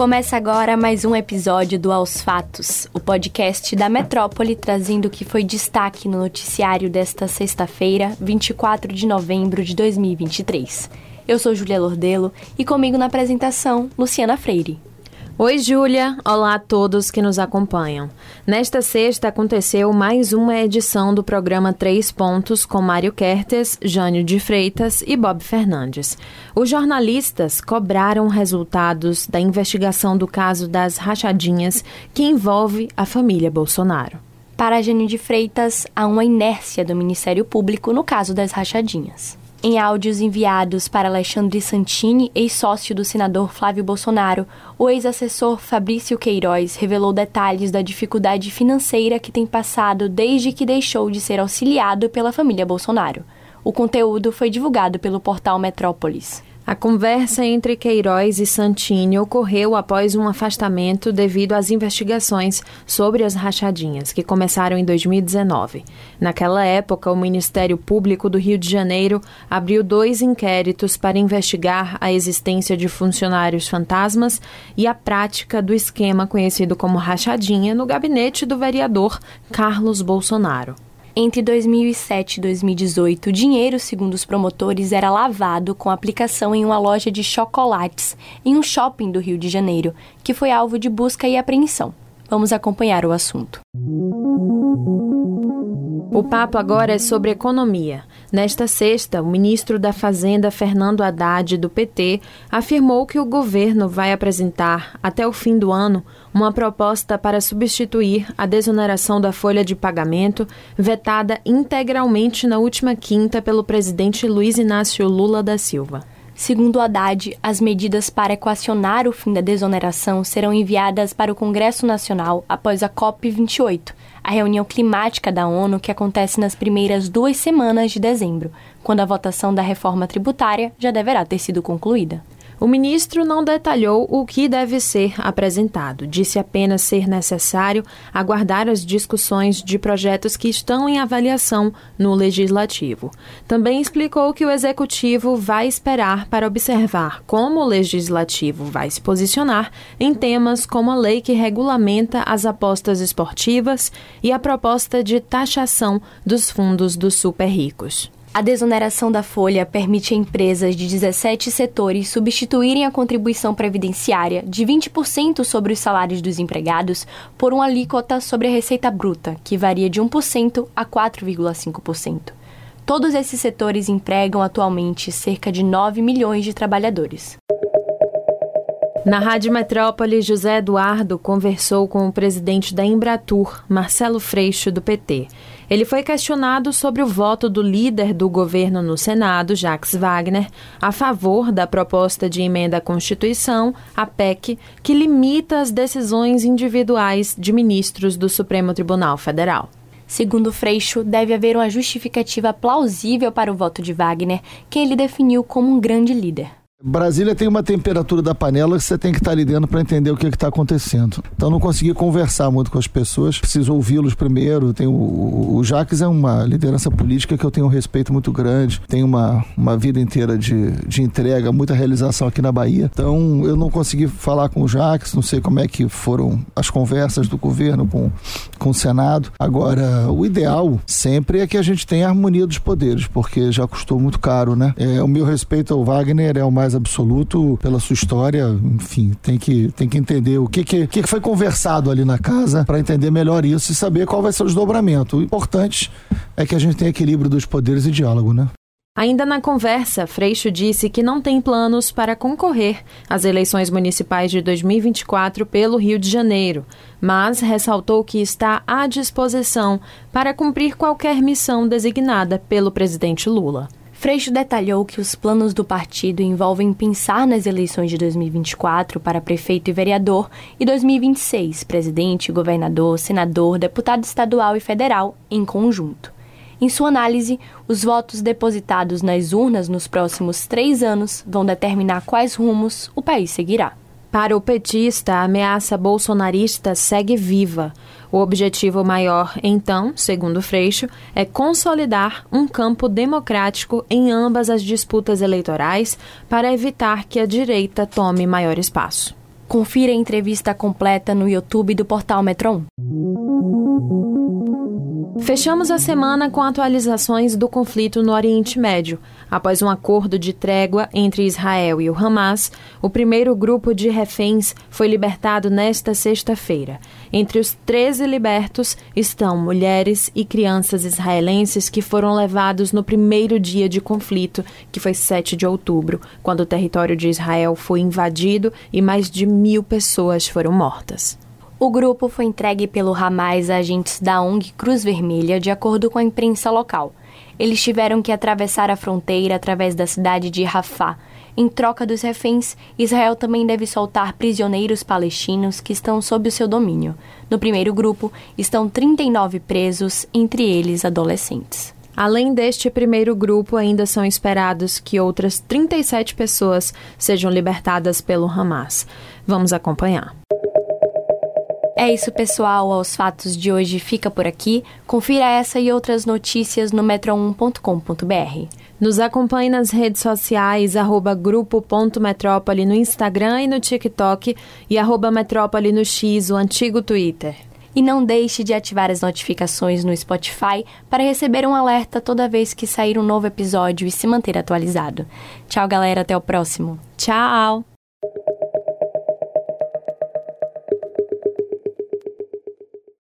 Começa agora mais um episódio do Aos Fatos, o podcast da Metrópole trazendo o que foi destaque no noticiário desta sexta-feira, 24 de novembro de 2023. Eu sou Julia Lordelo e comigo na apresentação, Luciana Freire. Oi, Júlia. Olá a todos que nos acompanham. Nesta sexta aconteceu mais uma edição do programa Três Pontos com Mário Kertes, Jânio de Freitas e Bob Fernandes. Os jornalistas cobraram resultados da investigação do caso das rachadinhas que envolve a família Bolsonaro. Para Jânio de Freitas, há uma inércia do Ministério Público no caso das rachadinhas. Em áudios enviados para Alexandre Santini, ex-sócio do senador Flávio Bolsonaro, o ex-assessor Fabrício Queiroz revelou detalhes da dificuldade financeira que tem passado desde que deixou de ser auxiliado pela família Bolsonaro. O conteúdo foi divulgado pelo portal Metrópolis. A conversa entre Queiroz e Santini ocorreu após um afastamento devido às investigações sobre as rachadinhas, que começaram em 2019. Naquela época, o Ministério Público do Rio de Janeiro abriu dois inquéritos para investigar a existência de funcionários fantasmas e a prática do esquema conhecido como rachadinha no gabinete do vereador Carlos Bolsonaro. Entre 2007 e 2018, o dinheiro, segundo os promotores, era lavado com aplicação em uma loja de chocolates em um shopping do Rio de Janeiro, que foi alvo de busca e apreensão. Vamos acompanhar o assunto. O papo agora é sobre economia. Nesta sexta, o ministro da Fazenda, Fernando Haddad, do PT, afirmou que o governo vai apresentar, até o fim do ano, uma proposta para substituir a desoneração da folha de pagamento, vetada integralmente na última quinta pelo presidente Luiz Inácio Lula da Silva. Segundo Haddad, as medidas para equacionar o fim da desoneração serão enviadas para o Congresso Nacional após a COP28, a reunião climática da ONU que acontece nas primeiras duas semanas de dezembro, quando a votação da reforma tributária já deverá ter sido concluída. O ministro não detalhou o que deve ser apresentado, disse apenas ser necessário aguardar as discussões de projetos que estão em avaliação no legislativo. Também explicou que o executivo vai esperar para observar como o legislativo vai se posicionar em temas como a lei que regulamenta as apostas esportivas e a proposta de taxação dos fundos dos super ricos. A desoneração da folha permite a empresas de 17 setores substituírem a contribuição previdenciária de 20% sobre os salários dos empregados por uma alíquota sobre a receita bruta, que varia de 1% a 4,5%. Todos esses setores empregam atualmente cerca de 9 milhões de trabalhadores. Na Rádio Metrópole, José Eduardo conversou com o presidente da Embratur, Marcelo Freixo, do PT. Ele foi questionado sobre o voto do líder do governo no Senado, Jacques Wagner, a favor da proposta de emenda à Constituição, a PEC, que limita as decisões individuais de ministros do Supremo Tribunal Federal. Segundo Freixo, deve haver uma justificativa plausível para o voto de Wagner, que ele definiu como um grande líder. Brasília tem uma temperatura da panela que você tem que estar ali dentro para entender o que está acontecendo. Então não consegui conversar muito com as pessoas, preciso ouvi-los primeiro. Tem o, o Jaques é uma liderança política que eu tenho um respeito muito grande, tem uma, uma vida inteira de, de entrega, muita realização aqui na Bahia. Então eu não consegui falar com o Jaques, não sei como é que foram as conversas do governo com, com o Senado. Agora, o ideal sempre é que a gente tenha harmonia dos poderes, porque já custou muito caro, né? É, o meu respeito ao Wagner é o mais mais absoluto pela sua história. Enfim, tem que, tem que entender o que, que, que foi conversado ali na casa para entender melhor isso e saber qual vai ser o desdobramento. O importante é que a gente tenha equilíbrio dos poderes e diálogo, né? Ainda na conversa, Freixo disse que não tem planos para concorrer às eleições municipais de 2024 pelo Rio de Janeiro, mas ressaltou que está à disposição para cumprir qualquer missão designada pelo presidente Lula. Freixo detalhou que os planos do partido envolvem pensar nas eleições de 2024 para prefeito e vereador e 2026 presidente, governador, senador, deputado estadual e federal em conjunto. Em sua análise, os votos depositados nas urnas nos próximos três anos vão determinar quais rumos o país seguirá. Para o petista, a ameaça bolsonarista segue viva. O objetivo maior, então, segundo Freixo, é consolidar um campo democrático em ambas as disputas eleitorais para evitar que a direita tome maior espaço. Confira a entrevista completa no YouTube do portal Metro 1. Fechamos a semana com atualizações do conflito no Oriente Médio. Após um acordo de trégua entre Israel e o Hamas, o primeiro grupo de reféns foi libertado nesta sexta-feira. Entre os 13 libertos estão mulheres e crianças israelenses que foram levados no primeiro dia de conflito, que foi 7 de outubro, quando o território de Israel foi invadido e mais de mil pessoas foram mortas. O grupo foi entregue pelo Hamas a agentes da ONG Cruz Vermelha, de acordo com a imprensa local. Eles tiveram que atravessar a fronteira através da cidade de Rafah, em troca dos reféns, Israel também deve soltar prisioneiros palestinos que estão sob o seu domínio. No primeiro grupo estão 39 presos, entre eles adolescentes. Além deste primeiro grupo, ainda são esperados que outras 37 pessoas sejam libertadas pelo Hamas. Vamos acompanhar. É isso, pessoal. Os fatos de hoje fica por aqui. Confira essa e outras notícias no metro1.com.br. Nos acompanhe nas redes sociais, arroba grupo.metrópole no Instagram e no TikTok e arroba metrópole no X, o antigo Twitter. E não deixe de ativar as notificações no Spotify para receber um alerta toda vez que sair um novo episódio e se manter atualizado. Tchau, galera. Até o próximo. Tchau!